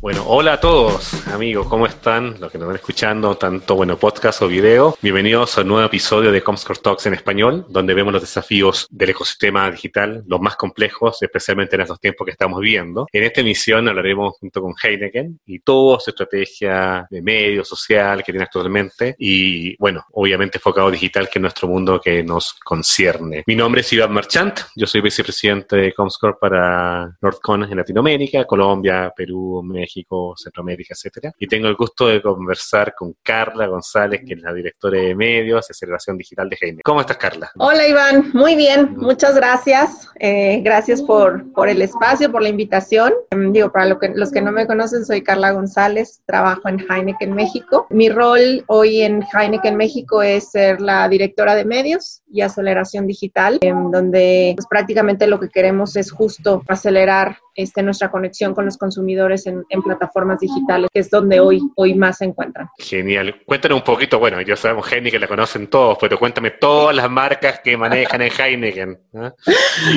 Bueno, hola a todos, amigos, ¿cómo están? Los que nos están escuchando, tanto bueno, podcast o video. Bienvenidos a un nuevo episodio de Comscore Talks en español, donde vemos los desafíos del ecosistema digital, los más complejos, especialmente en estos tiempos que estamos viviendo. En esta emisión hablaremos junto con Heineken y toda su estrategia de medio social que tiene actualmente y, bueno, obviamente enfocado digital, que es nuestro mundo que nos concierne. Mi nombre es Iván Marchant, yo soy vicepresidente de Comscore para NordCon en Latinoamérica, Colombia, Perú, México México, Centroamérica, etcétera. Y tengo el gusto de conversar con Carla González, que es la directora de medios y aceleración digital de Jaime. ¿Cómo estás, Carla? Hola, Iván. Muy bien. Muchas gracias. Eh, gracias por, por el espacio, por la invitación. Em, digo, para que, los que no me conocen, soy Carla González, trabajo en Heineken México. Mi rol hoy en Heineken México es ser la directora de medios y aceleración digital, en donde pues, prácticamente lo que queremos es justo acelerar este, nuestra conexión con los consumidores en, plataformas digitales, que es donde hoy, hoy más se encuentran. Genial. Cuéntanos un poquito, bueno, ya sabemos Heineken, la conocen todos, pero cuéntame todas las marcas que manejan en Heineken.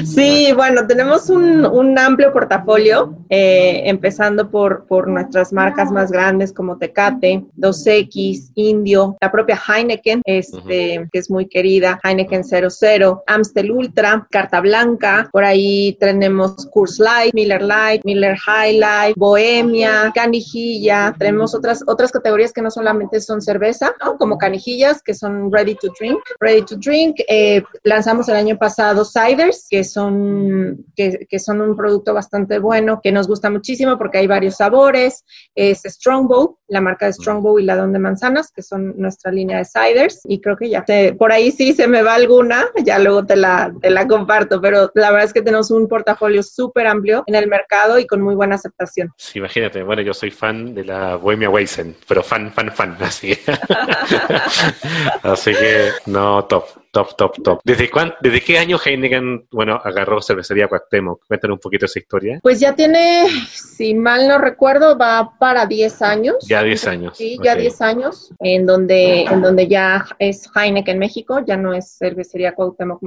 Sí, bueno, tenemos un, un amplio portafolio, eh, empezando por, por nuestras marcas más grandes como Tecate, 2X, Indio, la propia Heineken, este, que es muy querida, Heineken 00, Amstel Ultra, Carta Blanca, por ahí tenemos Curse Light, Miller Light, Miller High Life, Bohemia, canijilla. Tenemos otras, otras categorías que no solamente son cerveza, como canijillas, que son ready to drink. Ready to drink. Eh, lanzamos el año pasado ciders, que son, que, que, son un producto bastante bueno, que nos gusta muchísimo porque hay varios sabores. Es Strongbow, la marca de Strongbow y la Don de Manzanas, que son nuestra línea de ciders. Y creo que ya por ahí sí se me va alguna, ya luego te la, te la comparto, pero la verdad es que tenemos un portafolio súper amplio el mercado y con muy buena aceptación. Sí, imagínate, bueno, yo soy fan de la Bohemia Weizen, pero fan, fan, fan, así. así que, no, top. Top, top, top. ¿Desde, ¿Desde qué año Heineken, bueno, agarró cervecería Cuauhtémoc? Cuéntanos un poquito esa historia. Pues ya tiene, si mal no recuerdo, va para 10 años. Ya 10 años. Sí, ya 10 años, en donde, en donde ya es Heineken México, ya no es cervecería Cuauhtémoc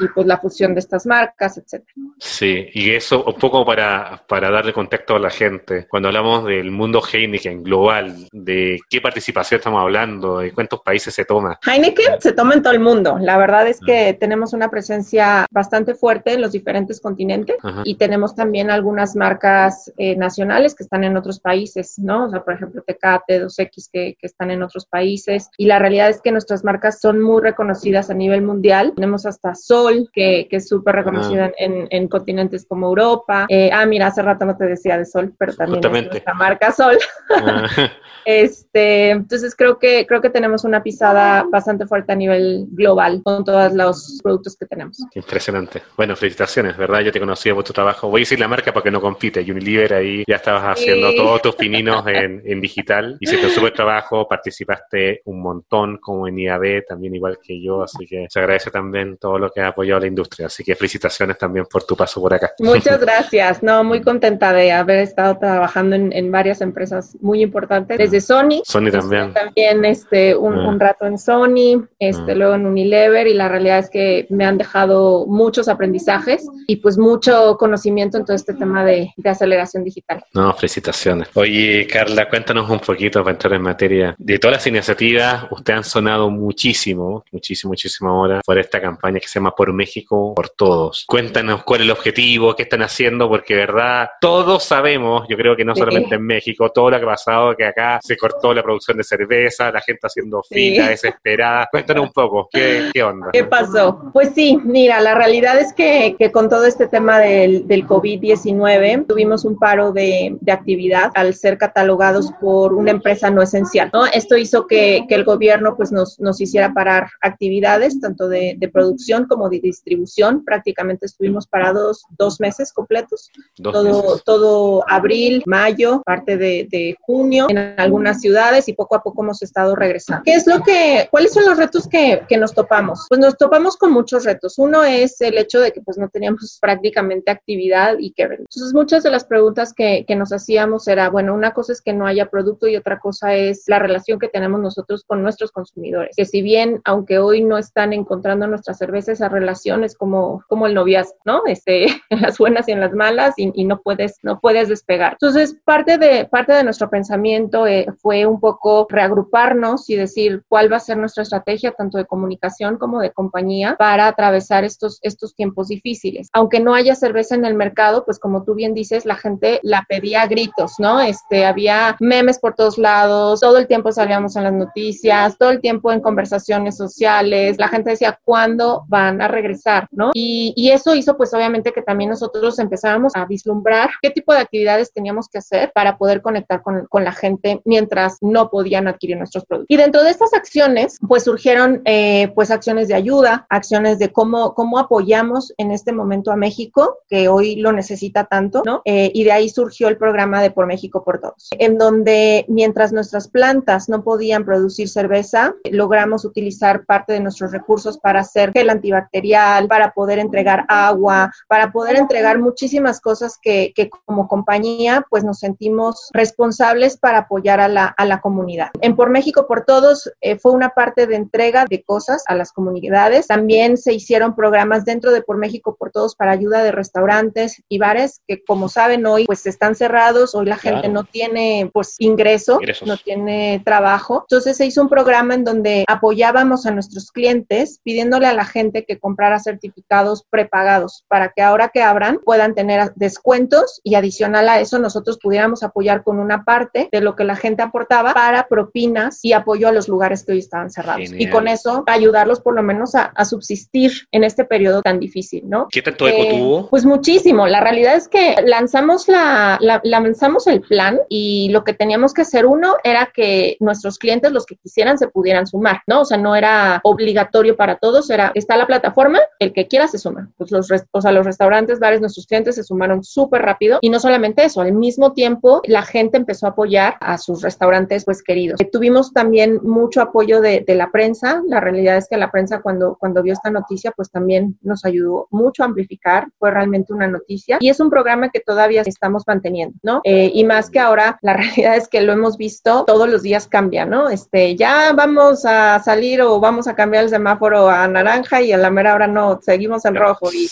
y pues la fusión de estas marcas, etcétera. Sí, y eso un poco para, para darle contexto a la gente. Cuando hablamos del mundo Heineken global, de qué participación estamos hablando, de cuántos países se toma. Heineken se toma en todo el mundo. La verdad es que tenemos una presencia bastante fuerte en los diferentes continentes y tenemos también algunas marcas eh, nacionales que están en otros países, ¿no? O sea, por ejemplo, Tecate, 2X que, que, están en otros países. Y la realidad es que nuestras marcas son muy reconocidas a nivel mundial. Tenemos hasta Sol, que, que es súper reconocida ah. en, en, continentes como Europa. Eh, ah, mira, hace rato no te decía de Sol, pero también es nuestra marca Sol. Ah. este, entonces creo que, creo que tenemos una pisada bastante fuerte a nivel global con todos los productos que tenemos. Impresionante. Bueno, felicitaciones, ¿verdad? Yo te conocía por tu trabajo. Voy a decir la marca porque no compite. Unilever ahí ya estabas haciendo todos tus pininos en, en digital. Hiciste un súper trabajo, participaste un montón como en IAB, también igual que yo, así que se agradece también todo lo que ha apoyado la industria. Así que felicitaciones también por tu paso por acá. Muchas gracias. No, muy contenta de haber estado trabajando en, en varias empresas muy importantes. Desde Sony. Sony también. También este, un, ah. un rato en Sony, este, ah. luego en Unilever y la realidad es que me han dejado muchos aprendizajes y pues mucho conocimiento en todo este tema de, aceleración digital. No, felicitaciones. Oye, Carla, cuéntanos un poquito para entrar en materia. De todas las iniciativas, ustedes han sonado muchísimo, muchísimo, muchísimo ahora por esta campaña que se llama Por México, por Todos. Cuéntanos cuál es el objetivo, qué están haciendo, porque verdad, todos sabemos, yo creo que no solamente en México, todo lo que ha pasado, que acá se cortó la producción de cerveza, la gente haciendo fila desesperada. Cuéntanos un poco, ¿qué, ¿Qué, onda? ¿Qué pasó? Pues sí, mira, la realidad es que, que con todo este tema del, del COVID-19 tuvimos un paro de, de, actividad al ser catalogados por una empresa no esencial, ¿no? Esto hizo que, que el gobierno pues nos, nos, hiciera parar actividades, tanto de, de, producción como de distribución. Prácticamente estuvimos parados dos meses completos, todo, todo abril, mayo, parte de, de junio en algunas ciudades y poco a poco hemos estado regresando. ¿Qué es lo que, cuáles son los retos que, que nos topamos? Topamos? Pues nos topamos con muchos retos. Uno es el hecho de que pues no teníamos prácticamente actividad y que entonces muchas de las preguntas que, que nos hacíamos era, bueno, una cosa es que no haya producto y otra cosa es la relación que tenemos nosotros con nuestros consumidores, que si bien aunque hoy no están encontrando nuestra cerveza, esa relación es como, como el noviazgo, ¿no? Este, en las buenas y en las malas y, y no puedes, no puedes despegar. Entonces, parte de, parte de nuestro pensamiento eh, fue un poco reagruparnos y decir cuál va a ser nuestra estrategia, tanto de comunicación como de compañía, para atravesar estos, estos tiempos difíciles. Aunque no haya cerveza en el mercado, pues como tú bien dices, la gente la pedía a gritos, ¿no? Este, había memes por todos lados, todo el tiempo salíamos en las noticias, todo el tiempo en conversaciones sociales, la gente decía, ¿cuándo van a regresar, ¿no? Y, y eso hizo pues obviamente que también nosotros empezáramos a vislumbrar qué tipo de actividades teníamos que hacer para poder conectar con, con la gente mientras no podían adquirir nuestros productos. Y dentro de estas acciones, pues surgieron eh, pues acciones de ayuda, acciones de cómo, cómo apoyamos en este momento a México, que hoy lo necesita tanto, ¿no? Eh, y de ahí surgió el programa de Por México por Todos, en donde mientras nuestras plantas no podían producir cerveza, logramos utilizar parte de nuestros recursos para hacer gel antibacterial, para poder entregar agua, para poder entregar muchísimas cosas que, que como compañía pues nos sentimos responsables para apoyar a la, a la comunidad. En Por México por Todos eh, fue una parte de entrega de cosas a las comunidades. También se hicieron programas dentro de Por México por Todos para ayuda de restaurantes y bares que como saben hoy pues están cerrados, hoy la gente claro. no tiene pues ingreso, Ingresos. no tiene trabajo. Entonces se hizo un programa en donde apoyábamos a nuestros clientes pidiéndole a la gente que comprara certificados prepagados para que ahora que abran puedan tener descuentos y adicional a eso nosotros pudiéramos apoyar con una parte de lo que la gente aportaba para propinas y apoyo a los lugares que hoy estaban cerrados. Genial. Y con eso ayudarlos por lo menos a, a, subsistir en este periodo tan difícil, ¿no? ¿Qué tanto eco eh, tuvo? Pues muchísimo. La realidad es que lanzamos la, la, lanzamos el plan y lo que teníamos que hacer uno era que nuestros clientes, los que quisieran, se pudieran sumar, ¿no? O sea, no era obligatorio para todos, era, está la plataforma, el que quiera se suma. Pues los, o sea, los restaurantes, bares, nuestros clientes se sumaron súper rápido y no solamente eso, al mismo tiempo la gente empezó a apoyar a sus restaurantes pues queridos. Eh, tuvimos también mucho apoyo de, de, la prensa. La realidad es que la prensa cuando, cuando vio esta noticia pues también nos ayudó mucho a amplificar. Fue realmente una noticia y es un programa que todavía estamos manteniendo, ¿no? Eh, y más que ahora, la realidad es que lo hemos visto, todos los días cambia, ¿no? Este, ya vamos a salir o vamos a cambiar el semáforo a naranja y a la mera hora no, seguimos en rojo y,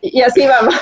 y, y así vamos.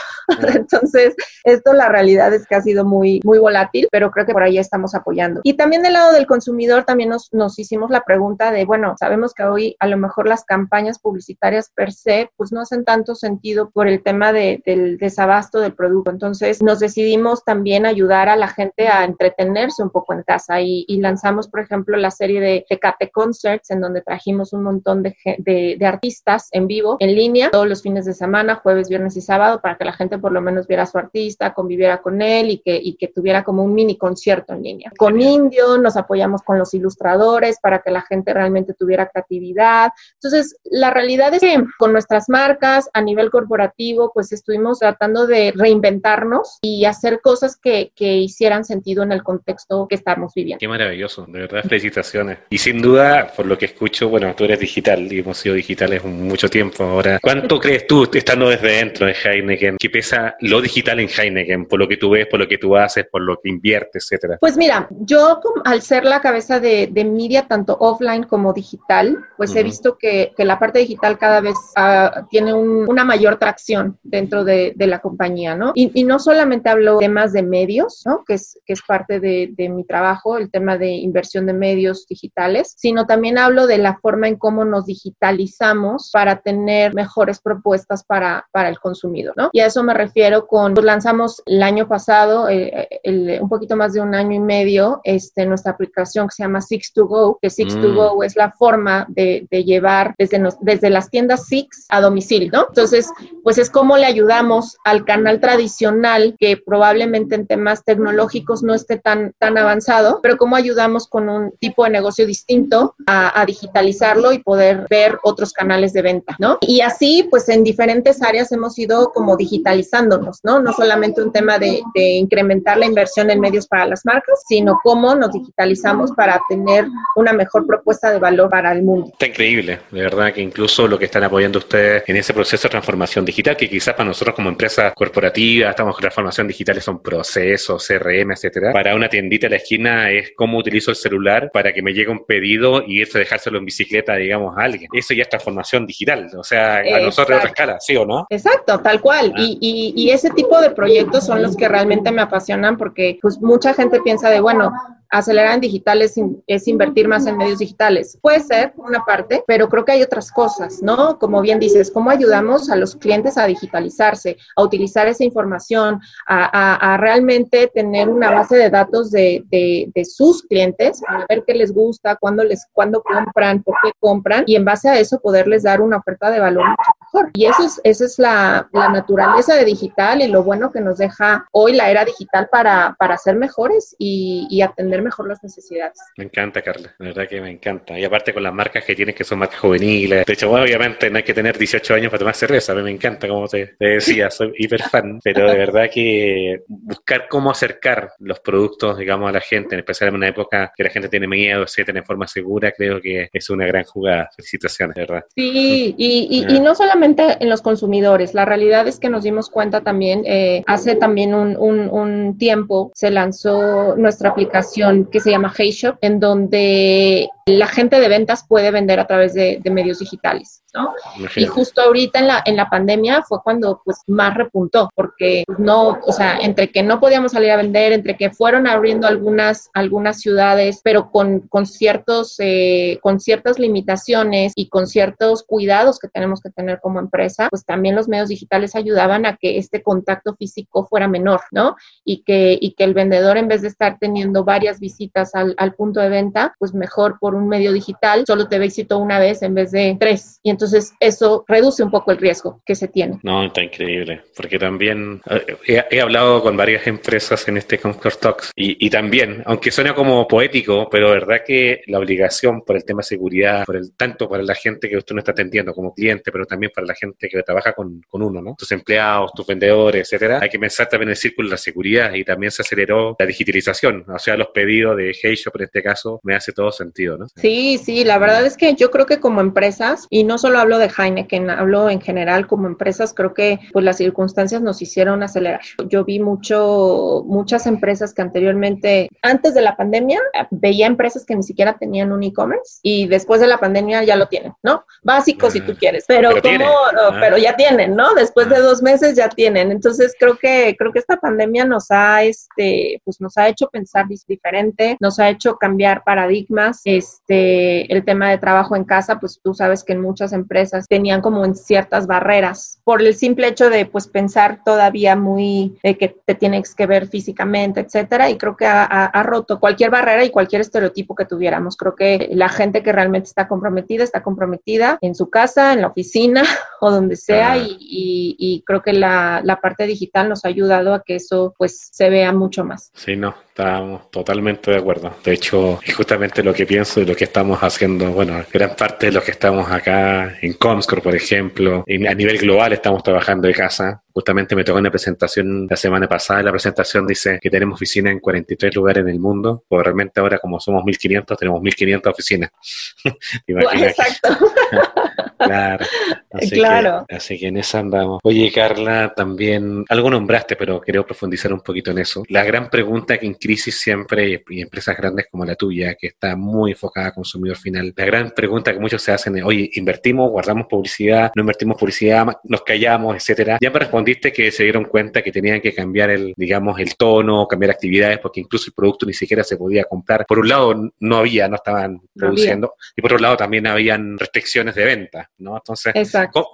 Entonces, esto la realidad es que ha sido muy, muy volátil, pero creo que por ahí estamos apoyando. Y también del lado del consumidor, también nos, nos hicimos la pregunta de, bueno, sabemos que hoy a lo mejor las campañas publicitarias per se, pues no hacen tanto sentido por el tema de, del desabasto del producto. Entonces, nos decidimos también ayudar a la gente a entretenerse un poco en casa y, y lanzamos, por ejemplo, la serie de Tecate Concerts, en donde trajimos un montón de, de, de artistas en vivo, en línea, todos los fines de semana, jueves, viernes y sábado, para que la gente por lo menos viera a su artista, conviviera con él y que, y que tuviera como un mini concierto en línea. Con Indio nos apoyamos con los ilustradores para que la gente realmente tuviera creatividad. Entonces, la realidad es que con nuestras marcas a nivel corporativo, pues estuvimos tratando de reinventarnos y hacer cosas que, que hicieran sentido en el contexto que estamos viviendo. Qué maravilloso, de verdad, felicitaciones. Y sin duda, por lo que escucho, bueno, tú eres digital y hemos sido digitales mucho tiempo ahora. ¿Cuánto crees tú, estando desde dentro de Heineken, que pesa lo digital en Heineken, por lo que tú ves, por lo que tú haces, por lo que inviertes, etcétera? Pues mira, yo al ser la cabeza de, de media, tanto offline como digital, pues uh -huh. he visto que, que, la parte digital cada vez uh, tiene un, una mayor tracción dentro de, de la compañía, ¿no? Y, y, no solamente hablo de temas de medios, ¿no? Que es, que es parte de, de mi trabajo, el tema de inversión de medios digitales, sino también hablo de la forma en cómo nos digitalizamos para tener mejores propuestas para, para el consumidor, ¿no? Y a eso me refiero con, pues lanzamos el año pasado, eh, el, un poquito más de un año y medio, este, nuestra aplicación que se llama Six to Go, que Six mm. to Go es la forma de, de llevar desde, nos, desde las tiendas Six a domicilio, ¿no? Entonces, pues es como le ayudamos al canal tradicional que probablemente en temas tecnológicos no esté tan, tan avanzado, pero cómo ayudamos con un tipo de negocio distinto a, digitalizarlo y poder ver otros canales de venta, ¿no? Y así, pues en diferentes áreas hemos ido como digitalizándonos, ¿no? No solamente un tema de, incrementar la inversión en medios para las marcas, sino cómo nos digitalizamos para tener una mejor propuesta de valor para el mundo. Increíble, de verdad que incluso lo que están apoyando ustedes en ese proceso de transformación digital, que quizás para nosotros como empresa corporativa, estamos con transformación digital, son procesos, CRM, etcétera. Para una tiendita a la esquina es cómo utilizo el celular para que me llegue un pedido y irse a dejárselo en bicicleta, digamos, a alguien. Eso ya es transformación digital, o sea, a nosotros de otra escala, ¿sí o no? Exacto, tal cual. Ah. Y, y, y ese tipo de proyectos son los que realmente me apasionan porque pues mucha gente piensa de, bueno, acelerar en digital es, invertir más en medios digitales. Puede ser una parte, pero creo que hay otras cosas, ¿no? Como bien dices, ¿cómo ayudamos a los clientes a digitalizarse, a utilizar esa información, a, realmente tener una base de datos de, sus clientes, para ver qué les gusta, cuándo, les, cuándo compran, por qué compran, y en base a eso poderles dar una oferta de valor mucho mejor. Y eso es, esa es la, naturaleza de digital y lo bueno que nos deja hoy la era digital para, para ser mejores y, y atender mejor las necesidades. Me encanta, Carla, la verdad que me encanta. Y aparte con las marcas que tienes, que son marcas juveniles. De hecho, obviamente no hay que tener 18 años para tomar cerveza. Me encanta, como te, decía, soy hiper fan. Pero de verdad que buscar cómo acercar los productos, digamos, a la gente, en especial en una época que la gente tiene miedo, etcétera, en forma segura, creo que es una gran jugada. Felicitaciones, de verdad. Sí, y, y, no solamente en los consumidores. La realidad es que nos dimos cuenta también, eh, hace también un, un, un tiempo se lanzó nuestra aplicación que se llama Hey Shop, en donde la gente de ventas puede vender a través de, medios digitales, ¿no? Y justo ahorita en la, en la pandemia fue cuando pues más repuntó, porque no, o sea, entre que no podíamos salir a vender, entre que fueron abriendo algunas, algunas ciudades, pero con, con ciertos, eh, con ciertas limitaciones y con ciertos cuidados que tenemos que tener como empresa, pues también los medios digitales ayudaban a que este contacto físico fuera menor, ¿no? Y que, y que el vendedor en vez de estar teniendo varias visitas al, al punto de venta, pues mejor por un medio digital solo te visito una vez en vez de tres. Y entonces eso reduce un poco el riesgo que se tiene. No, está increíble. Porque también eh, he, hablado con varias empresas en este Concord Talks y, también, aunque suena como poético, pero verdad que la obligación por el tema de seguridad, por el tanto para la gente que usted no está atendiendo como cliente, pero también para la gente que trabaja con, con uno, ¿no? Tus empleados, tus vendedores, etcétera. Hay que pensar también en el círculo de la seguridad y también se aceleró la digitalización. O sea, los pedidos de Hey Shop en este caso me hace todo sentido, ¿no? Sí, sí, la verdad es que yo creo que como empresas, y no solo hablo de Heineken, hablo en general como empresas, creo que pues las circunstancias nos hicieron acelerar. Yo vi mucho, muchas empresas que anteriormente, antes de la pandemia, veía empresas que ni siquiera tenían un e-commerce y después de la pandemia ya lo tienen, ¿no? Básico si tú ah, quieres, pero, pero como, ah. pero ya tienen, ¿no? Después de ah. dos meses ya tienen. Entonces creo que, creo que esta pandemia nos ha, este, pues nos ha hecho pensar diferente, nos ha hecho cambiar paradigmas, este, este, el tema de trabajo en casa, pues tú sabes que en muchas empresas tenían como en ciertas barreras por el simple hecho de pues pensar todavía muy de que te tienes que ver físicamente, etcétera, y creo que ha, roto cualquier barrera y cualquier estereotipo que tuviéramos. Creo que la gente que realmente está comprometida está comprometida en su casa, en la oficina o donde sea, y, creo que la, la parte digital nos ha ayudado a que eso pues se vea mucho más. Sí, no, Estamos totalmente de acuerdo. De hecho, es justamente lo que pienso lo que estamos haciendo. Bueno, gran parte de los que estamos acá en Comscore, por ejemplo, a nivel global estamos trabajando de casa. Justamente me tocó una presentación la semana pasada. La presentación dice que tenemos oficinas en 43 lugares en el mundo. Pues realmente ahora, como somos 1500, tenemos 1500 oficinas. Exacto. claro. Así claro. Que, así que en esa andamos. Oye, Carla, también algo nombraste, pero quiero profundizar un poquito en eso. La gran pregunta que en crisis siempre, y empresas grandes como la tuya, que está muy enfocada a consumidor final, la gran pregunta que muchos se hacen es, oye, invertimos, guardamos publicidad, no invertimos publicidad, nos callamos, etcétera. Ya me respondiste que se dieron cuenta que tenían que cambiar el, digamos, el tono, cambiar actividades, porque incluso el producto ni siquiera se podía comprar. Por un lado, no había, no estaban produciendo, y por otro lado también habían restricciones de venta, ¿no? Entonces,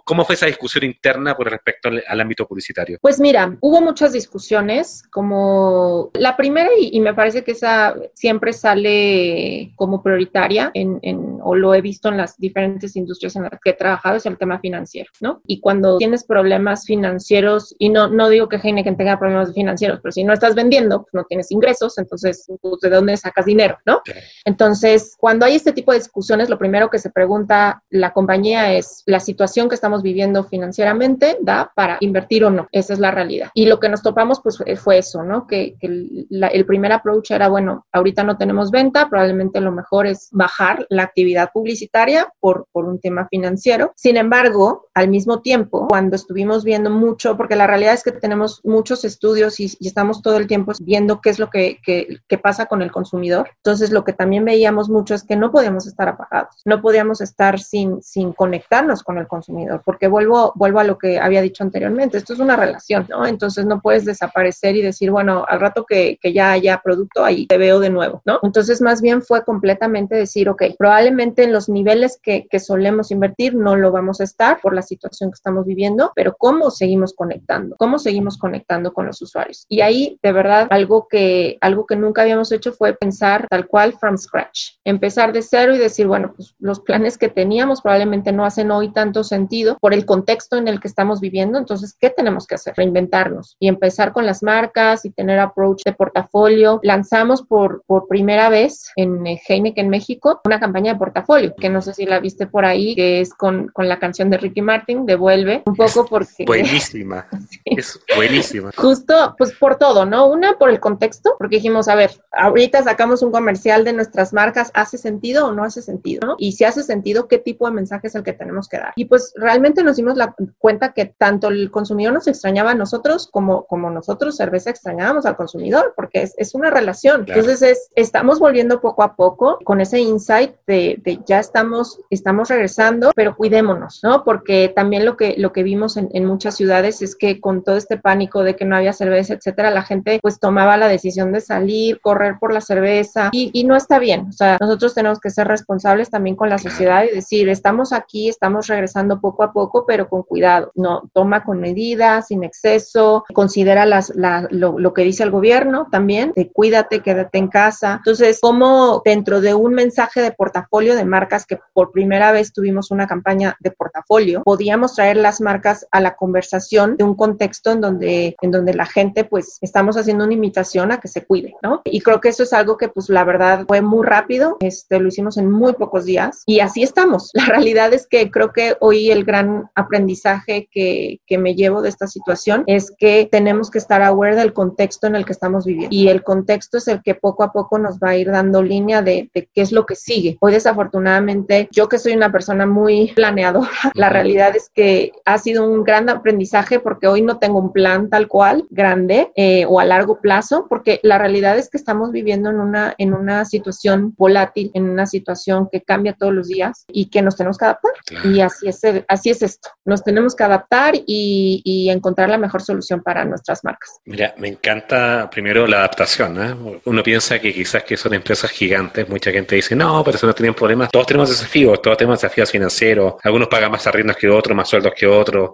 ¿cómo, fue esa discusión interna por respecto al, ámbito publicitario? Pues mira, hubo muchas discusiones, como la primera, y, me parece que esa siempre sale como prioritaria, en, o lo he visto en las diferentes industrias en las que he trabajado, es el tema financiero, ¿no? Y cuando tienes problemas financieros, y no, no digo que Heineken tenga problemas financieros, pero si no estás vendiendo, pues no tienes ingresos, entonces, pues, ¿de dónde sacas dinero, no? Entonces, cuando hay este tipo de discusiones, lo primero que se pregunta la compañía es la situación que estamos viviendo financieramente, da para invertir o no. Esa es la realidad. Y lo que nos topamos pues fue eso, ¿no? Que, el primer approach era, bueno, ahorita no tenemos venta, probablemente lo mejor es bajar la actividad publicitaria por, por un tema financiero. Sin embargo, al mismo tiempo, cuando estuvimos viendo mucho, porque la realidad es que tenemos muchos estudios y, estamos todo el tiempo viendo qué es lo que, que, pasa con el consumidor. Entonces, lo que también veíamos mucho es que no podíamos estar apagados, no podíamos estar sin, sin conectarnos con el consumidor, porque vuelvo, vuelvo a lo que había dicho anteriormente, esto es una relación, ¿no? Entonces, no puedes desaparecer y decir, bueno, al rato que, que ya haya producto, ahí te veo de nuevo, ¿no? Entonces, más bien fue completamente decir, ok, probablemente en los niveles que, que solemos invertir no lo vamos a estar por la situación que estamos viviendo, pero ¿cómo seguimos conectando? ¿Cómo seguimos conectando con los usuarios? Y ahí, de verdad, algo que, algo que nunca habíamos hecho fue pensar tal cual from scratch, empezar de cero y decir, bueno, pues los planes que teníamos probablemente no hacen hoy tanto sentido por el contexto en el que estamos viviendo, entonces, ¿qué tenemos que hacer? Reinventarnos y empezar con las marcas y tener approach de portafolio. Lanzamos por, por primera vez en Heineken México una campaña de portafolio, que no sé si la viste por ahí, que es con, con la canción de Ricky Martin, Devuelve, un poco porque... Buenísima, es buenísima. Justo, pues por todo, ¿no? Una, por el contexto, porque dijimos, a ver, ahorita sacamos un comercial de nuestras marcas, ¿hace sentido o no hace sentido? ¿no? Y si hace sentido, ¿qué tipo de mensaje es el que tenemos que dar? Y pues realmente nos dimos la cuenta que tanto el consumidor nos extrañaba a nosotros como, como nosotros cerveza extrañábamos al consumidor, porque es, es una relación. Entonces, es, estamos volviendo poco a poco con ese insight de, de ya estamos, estamos regresando, pero cuidémonos, ¿no? Porque también lo que, lo que vimos en, en muchas ciudades es que con todo este pánico de que no había cerveza, etcétera, la gente pues tomaba la decisión de salir, correr por la cerveza y, y, no está bien. O sea, nosotros tenemos que ser responsables también con la sociedad y decir, estamos aquí, estamos regresando poco a poco, pero con cuidado. No, toma con medidas, sin exceso, considera las, la, lo, lo, que dice el gobierno también, de cuídate, quédate en casa. Entonces, como dentro de un mensaje de portafolio de marcas que por primera vez tuvimos una campaña de portafolio, podíamos traer las marcas a la conversación de un contexto en donde, en donde la gente pues estamos haciendo una invitación a que se cuide, ¿no? Y creo que eso es algo que pues la verdad fue muy rápido, este, lo hicimos en muy pocos días y así estamos. La realidad es que creo que hoy el gran aprendizaje que, que me llevo de esta situación es que tenemos que estar aware del contexto en el que estamos viviendo y el contexto es el que poco a poco nos va a ir dando línea de, de qué es lo que sigue. Hoy desafortunadamente yo que soy una persona muy planeadora, la realidad es que ha sido un gran aprendizaje porque hoy no tengo un plan tal cual, grande eh, o a largo plazo, porque la realidad es que estamos viviendo en una, en una situación volátil, en una situación que cambia todos los días y que nos tenemos que adaptar. Y así es, así es esto. Nos tenemos que adaptar y, y, encontrar la mejor solución para nuestras marcas. Mira, me encanta primero la adaptación. ¿eh? Uno piensa que quizás que son empresas gigantes, mucha gente dice, no, pero eso no tienen problemas. Todos tenemos desafíos, todos tenemos desafíos financieros. Algunos pagan más arriendos que otros, más sueldos que otros.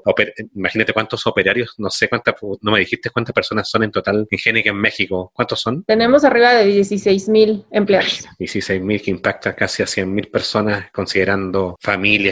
Imagínate cuántos operarios, no sé cuántas, no me dijiste cuántas personas son en total en Génica en México. ¿Cuántos son? Tenemos arriba de 16 mil empleados. 16 mil que impactan casi a 100 mil personas considerando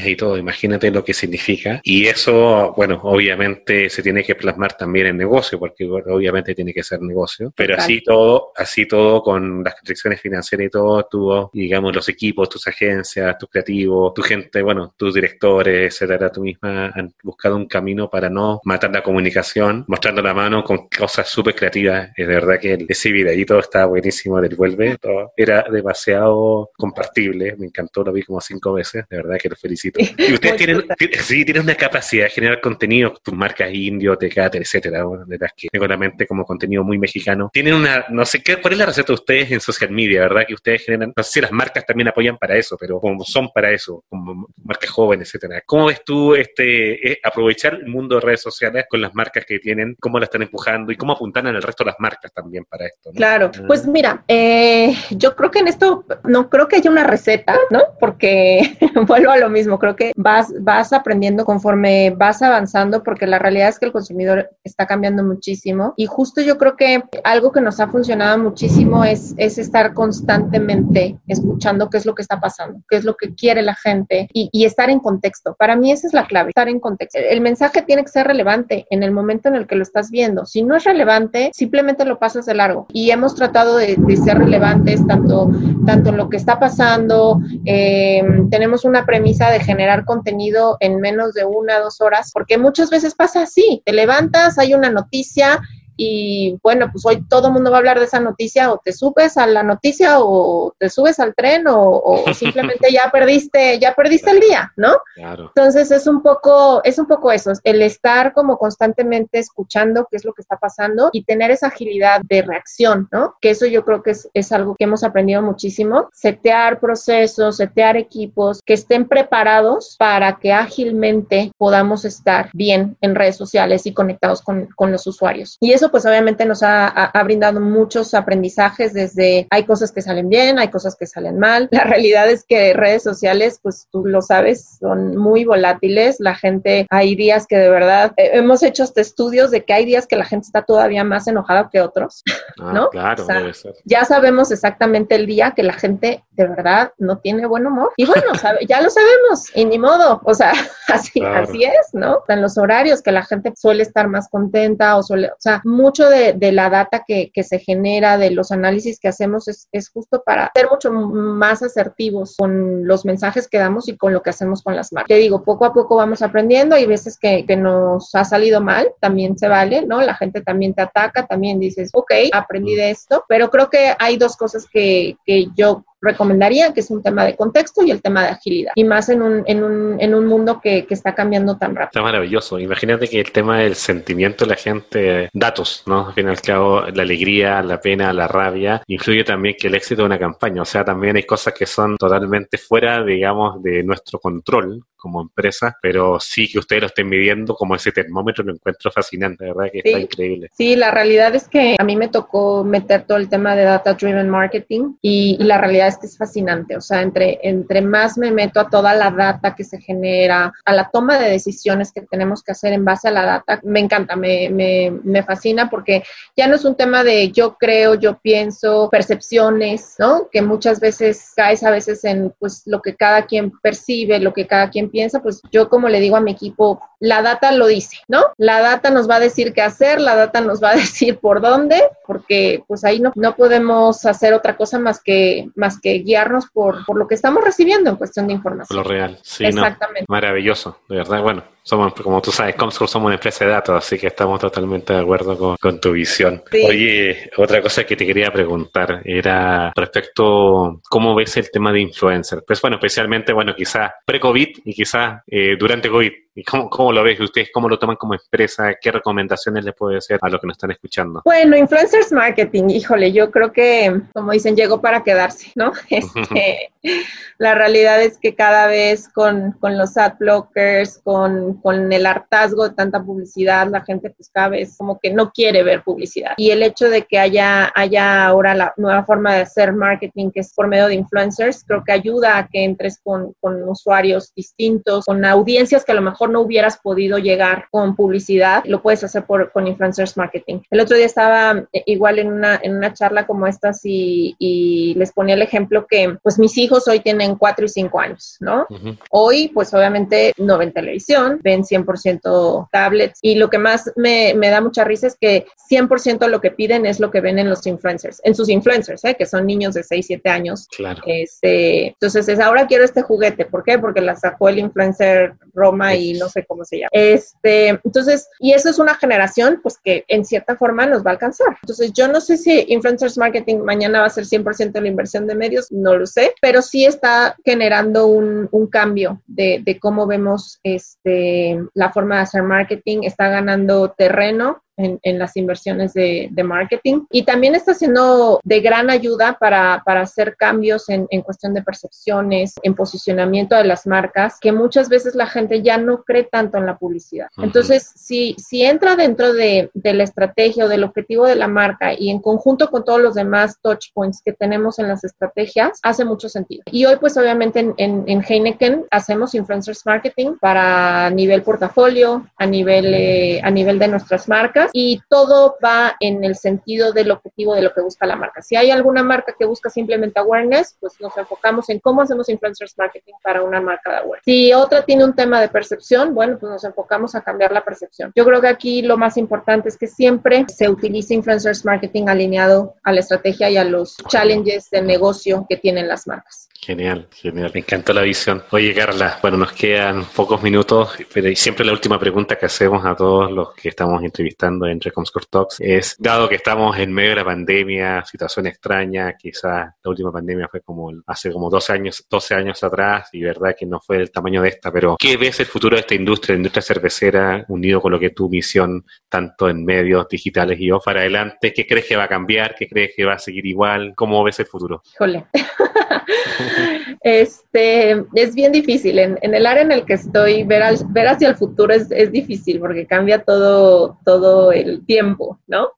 y todo. Imagínate lo que significa. Y eso, bueno, obviamente se tiene que plasmar también en negocio, porque obviamente tiene que ser negocio. Pero así todo, así todo con las restricciones financieras y todo, tuvo, digamos, los equipos, tus agencias, tus creativos, tu gente, bueno, tus directores, etcétera, tú misma han buscado un camino para no matar la comunicación, mostrando la mano con cosas súper creativas. Es de verdad que ese videíto está buenísimo del Vuelve. Todo era demasiado compartible. Me encantó, lo vi como cinco veces. De verdad que lo felicito. Y ustedes tienen, sí, tienen una capacidad de generar contenido, tus marcas indio, Tecate, etcétera, de las que tengo la mente como contenido muy mexicano. Tienen una, no sé qué, cuál es la receta de ustedes en social media, ¿verdad? Que ustedes generan, no sé si las marcas también apoyan para eso, pero como son para eso, como marcas jóvenes, etcétera. ¿Cómo ves tú este eh, aprovechar el mundo de redes sociales con las marcas que tienen, cómo la están empujando y cómo apuntan el resto de las marcas también para esto? Claro, pues mira, eh, yo creo que en esto no creo que haya una receta, ¿no? Porque vuelvo a lo mismo, creo que vas, vas aprendiendo conforme vas avanzando, porque la realidad es que el consumidor está cambiando muchísimo y justo yo creo que algo que nos ha funcionado muchísimo es, es estar constantemente escuchando qué es lo que está pasando, qué es lo que quiere la gente y, y estar en contexto. Para mí esa es la clave, estar en contexto. El mensaje tiene que ser relevante en el momento en el que lo estás viendo. Si no es relevante, simplemente lo pasas de largo. Y hemos tratado de, ser relevantes tanto, tanto en lo que está pasando. Eh, tenemos una premisa de generar contenido en menos de una, dos horas, porque muchas veces pasa así. Te levantas, hay una noticia y bueno, pues hoy todo el mundo va a hablar de esa noticia o te subes a la noticia o te subes al tren o, simplemente ya perdiste, ya perdiste el día, ¿no? Claro. Entonces es un poco, es un poco eso, el estar como constantemente escuchando qué es lo que está pasando y tener esa agilidad de reacción, ¿no? Que eso yo creo que es, es algo que hemos aprendido muchísimo, setear procesos, setear equipos que estén preparados para que ágilmente podamos estar bien en redes sociales y conectados con, con los usuarios. Y eso pues obviamente nos ha, brindado muchos aprendizajes desde hay cosas que salen bien, hay cosas que salen mal. La realidad es que redes sociales, pues tú lo sabes, son muy volátiles. La gente, hay días que de verdad, eh, hemos hecho estudios de que hay días que la gente está todavía más enojada que otros, ah, ¿no? Claro, debe ser. Ya sabemos exactamente el día que la gente de verdad no tiene buen humor. Y bueno, ya lo sabemos, y ni modo, o sea, así, así es, ¿no? En los horarios que la gente suele estar más contenta o suele, o sea, mucho de, la data que, se genera, de los análisis que hacemos, es, justo para ser mucho más asertivos con los mensajes que damos y con lo que hacemos con las marcas. Te digo, poco a poco vamos aprendiendo, hay veces que, que nos ha salido mal, también se vale, ¿no? La gente también te ataca, también dices, ok, aprendí de esto, pero creo que hay dos cosas que, que yo recomendaría, que es un tema de contexto y el tema de agilidad. Y más en un, en un, en un mundo que, que, está cambiando tan rápido. Está maravilloso. Imagínate que el tema del sentimiento de la gente, datos, ¿no? Al fin y al cabo, la alegría, la pena, la rabia, influye también que el éxito de una campaña. O sea, también hay cosas que son totalmente fuera, digamos, de nuestro control, como empresa, pero sí que ustedes lo estén midiendo como ese termómetro, lo encuentro fascinante, ¿verdad? Que está increíble. Sí, la realidad es que a mí me tocó meter todo el tema de Data Driven Marketing y, la realidad es que es fascinante, o sea, entre, entre más me meto a toda la data que se genera, a la toma de decisiones que tenemos que hacer en base a la data, me encanta, me, me, me fascina porque ya no es un tema de yo creo, yo pienso, percepciones, ¿no? Que muchas veces caes a veces en pues lo que cada quien percibe, lo que cada quien piensa, pues yo como le digo a mi equipo, la data lo dice, ¿no? La data nos va a decir qué hacer, la data nos va a decir por dónde, porque pues ahí no, no podemos hacer otra cosa más que, más que guiarnos por, por lo que estamos recibiendo en cuestión de información. Lo real, sí. Exactamente. Maravilloso, de verdad, bueno, somos, como tú sabes, Comscore somos una empresa de datos, así que estamos totalmente de acuerdo con, tu visión. Oye, otra cosa que te quería preguntar era respecto cómo ves el tema de influencer. Pues bueno, especialmente, bueno, quizás pre-COVID y quizás eh, durante COVID. ¿Y cómo, cómo, lo ves ustedes? ¿Cómo lo toman como empresa? ¿Qué recomendaciones les puede hacer a los que nos están escuchando? Bueno, influencers marketing, híjole, yo creo que, como dicen, llegó para quedarse, ¿no? Este, la realidad es que cada vez con, con los ad blockers, con, con, el hartazgo de tanta publicidad, la gente pues cada vez como que no quiere ver publicidad. Y el hecho de que haya, haya ahora la nueva forma de hacer marketing que es por medio de influencers, creo que ayuda a que entres con, con usuarios distintos, con audiencias que a lo mejor no hubieras podido llegar con publicidad, lo puedes hacer por, con influencers marketing. El otro día estaba eh, igual en una, en una charla como esta y, y les ponía el ejemplo que pues mis hijos hoy tienen 4 y 5 años, ¿no? Hoy pues obviamente no ven televisión, ven 100% tablets y lo que más me, me da mucha risa es que 100% lo que piden es lo que ven en los influencers, en sus influencers, ¿eh? que son niños de 6, 7 años. Claro. Este, entonces es ahora quiero este juguete, ¿por qué? Porque la sacó el influencer Roma y no sé cómo se llama. Este, entonces, y eso es una generación, pues que en cierta forma nos va a alcanzar. Entonces, yo no sé si influencers marketing mañana va a ser 100% la inversión de medios, no lo sé, pero sí está generando un, un cambio de, de, cómo vemos este, la forma de hacer marketing, está ganando terreno en, las inversiones de, marketing y también está siendo de gran ayuda para, para hacer cambios en, en, cuestión de percepciones, en posicionamiento de las marcas, que muchas veces la gente ya no cree tanto en la publicidad. Entonces, si, si entra dentro de, de, la estrategia o del objetivo de la marca y en conjunto con todos los demás touch points que tenemos en las estrategias, hace mucho sentido. Y hoy, pues obviamente en, en, Heineken hacemos influencers marketing para nivel portafolio, a nivel, eh, a nivel de nuestras marcas marcas y todo va en el sentido del objetivo de lo que busca la marca. Si hay alguna marca que busca simplemente awareness, pues nos enfocamos en cómo hacemos influencers marketing para una marca de awareness. Si otra tiene un tema de percepción, bueno, pues nos enfocamos a cambiar la percepción. Yo creo que aquí lo más importante es que siempre se utilice influencers marketing alineado a la estrategia y a los challenges de negocio que tienen las marcas. Genial, genial. Me encantó la visión. Oye, Carla, bueno, nos quedan pocos minutos, pero siempre la última pregunta que hacemos a todos los que estamos entrevistando en Comscore Talks es, dado que estamos en medio de la pandemia, situación extraña, quizás la última pandemia fue como hace como 12 años, 12 años atrás, y verdad que no fue el tamaño de esta, pero ¿qué ves el futuro de esta industria, la industria cervecera, unido con lo que tu misión, tanto en medios digitales y off, para adelante? ¿Qué crees que va a cambiar? ¿Qué crees que va a seguir igual? ¿Cómo ves el futuro? Híjole. este, es bien difícil. En, el área en el que estoy, ver, ver hacia el futuro es, es, difícil porque cambia todo, todo el tiempo, ¿no?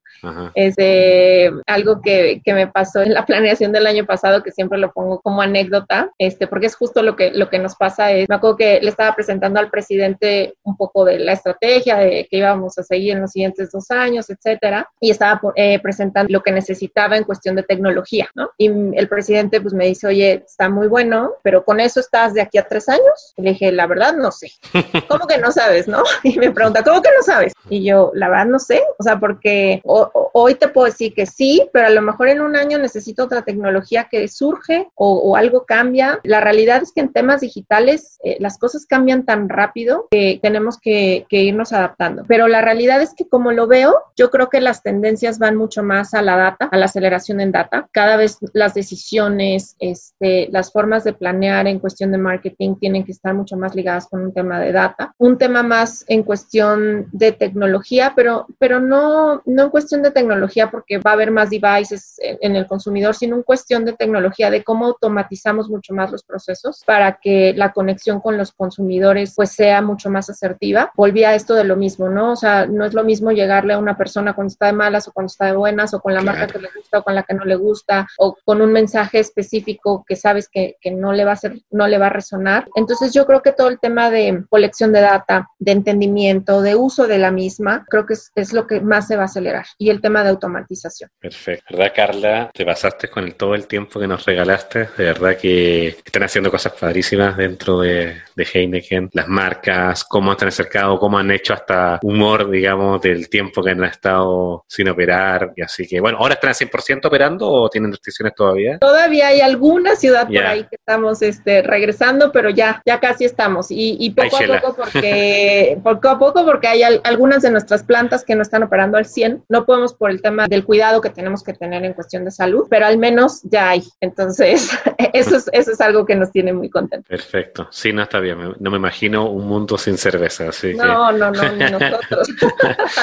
Es este, algo que, que, me pasó en la planeación del año pasado, que siempre lo pongo como anécdota, este, porque es justo lo que, lo que nos pasa. Es, me acuerdo que le estaba presentando al presidente un poco de la estrategia de que íbamos a seguir en los siguientes dos años, etcétera, y estaba eh, presentando lo que necesitaba en cuestión de tecnología, ¿no? Y el presidente pues me dice, oye, está muy bueno, pero con eso estás de aquí a tres años. Y le dije, la verdad no sé. ¿Cómo que no sabes, no? Y me pregunta, ¿cómo que no sabes? Y yo, la verdad no sé, o sea, porque hoy te puedo decir que sí, pero a lo mejor en un año necesito otra tecnología que surge o, algo cambia. La realidad es que en temas digitales eh, las cosas cambian tan rápido que tenemos que, irnos adaptando. Pero la realidad es que como lo veo, yo creo que las tendencias van mucho más a la data, a la aceleración en data. Cada vez las decisiones, este, las formas de planear en cuestión de marketing tienen que estar mucho más ligadas con un tema de data. Un tema más en cuestión de tecnología, pero, pero no, no en cuestión de tecnología porque va a haber más devices en, el consumidor, sino en cuestión de tecnología, de cómo automatizamos mucho más los procesos para que la conexión con los consumidores pues sea mucho más asertiva. Volví a esto de lo mismo, ¿no? O sea, no es lo mismo llegarle a una persona cuando está de malas o cuando está de buenas o con la marca que le gusta o con la que no le gusta o con un mensaje específico que sabes que, que no le va a ser, no le va a resonar. Entonces yo creo que todo el tema de colección de data, de entendimiento, de uso de la misma, creo que es, es lo que más se va a acelerar. Y el tema de automatización. Perfecto. ¿Verdad, Carla? Te pasaste con el, todo el tiempo que nos regalaste. De verdad que están haciendo cosas padrísimas dentro de, de Heineken. Las marcas, cómo han acercado, cómo han hecho hasta humor, digamos, del tiempo que han estado sin operar. Y así que, bueno, ¿ahora están al 100% operando o tienen restricciones todavía? Todavía hay alguna ciudad por ahí que estamos este, regresando, pero ya, ya casi estamos. Y, poco a poco porque, poco a poco porque hay algunas de nuestras plantas que no están operando al 100. No podemos por el tema del cuidado que tenemos que tener en cuestión de salud, pero al menos ya hay. Entonces, eso es, eso es algo que nos tiene muy contentos. Perfecto. Sí, no está bien. No me imagino un mundo sin cerveza. Así no, no, no, ni nosotros.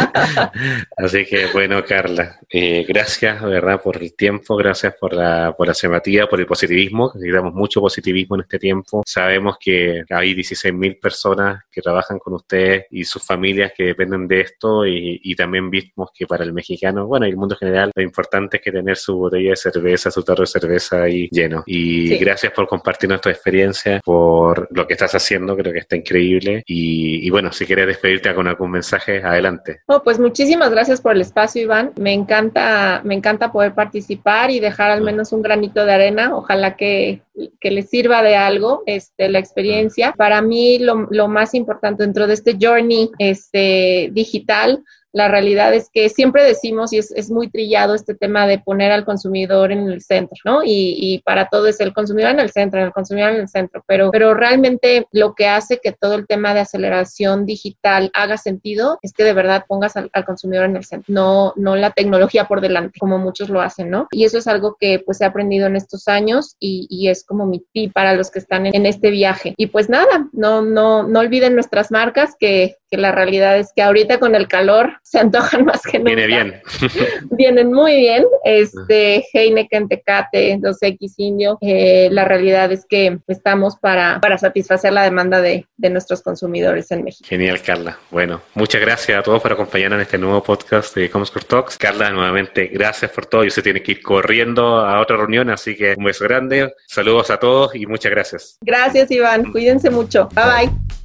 así que, bueno, Carla, eh, gracias, ¿verdad?, por el tiempo, gracias por la, por la simpatía, por el positivismo. Necesitamos mucho positivismo en este tiempo. Sabemos que hay 16.000 personas que trabajan con ustedes y sus familias que dependen de esto y, y también vimos que para el mexicano bueno, y el mundo general, lo importante es que tener su botella de cerveza, su tarro de cerveza ahí lleno. Y gracias por compartirnos tu experiencia, por lo que estás haciendo, creo que está increíble. Y, bueno, si quieres despedirte con algún mensaje, adelante. Oh, pues muchísimas gracias por el espacio, Iván. Me encanta, me encanta poder participar y dejar al mm. menos un granito de arena. Ojalá que, que les sirva de algo este, la experiencia. Mm. Para mí, lo, lo más importante dentro de este journey este, digital la realidad es que siempre decimos, y es, muy trillado este tema de poner al consumidor en el centro, ¿no? Y, para todo es el consumidor en el centro, el consumidor en el centro, pero, pero realmente lo que hace que todo el tema de aceleración digital haga sentido es que de verdad pongas al, consumidor en el centro, no, no la tecnología por delante, como muchos lo hacen, ¿no? Y eso es algo que pues he aprendido en estos años y, es como mi tip para los que están en, en, este viaje. Y pues nada, no, no, no olviden nuestras marcas que, que la realidad es que ahorita con el calor se antojan más que nunca. Viene bien. Vienen muy bien. Este, Heineken, Tecate, 2X Indio. Eh, la realidad es que estamos para, para satisfacer la demanda de, de, nuestros consumidores en México. Genial, Carla. Bueno, muchas gracias a todos por acompañarnos en este nuevo podcast de Comscore Talks. Carla, nuevamente, gracias por todo. Yo se tiene que ir corriendo a otra reunión, así que un beso grande. Saludos a todos y muchas gracias. Gracias, Iván. Cuídense mucho. Bye bye.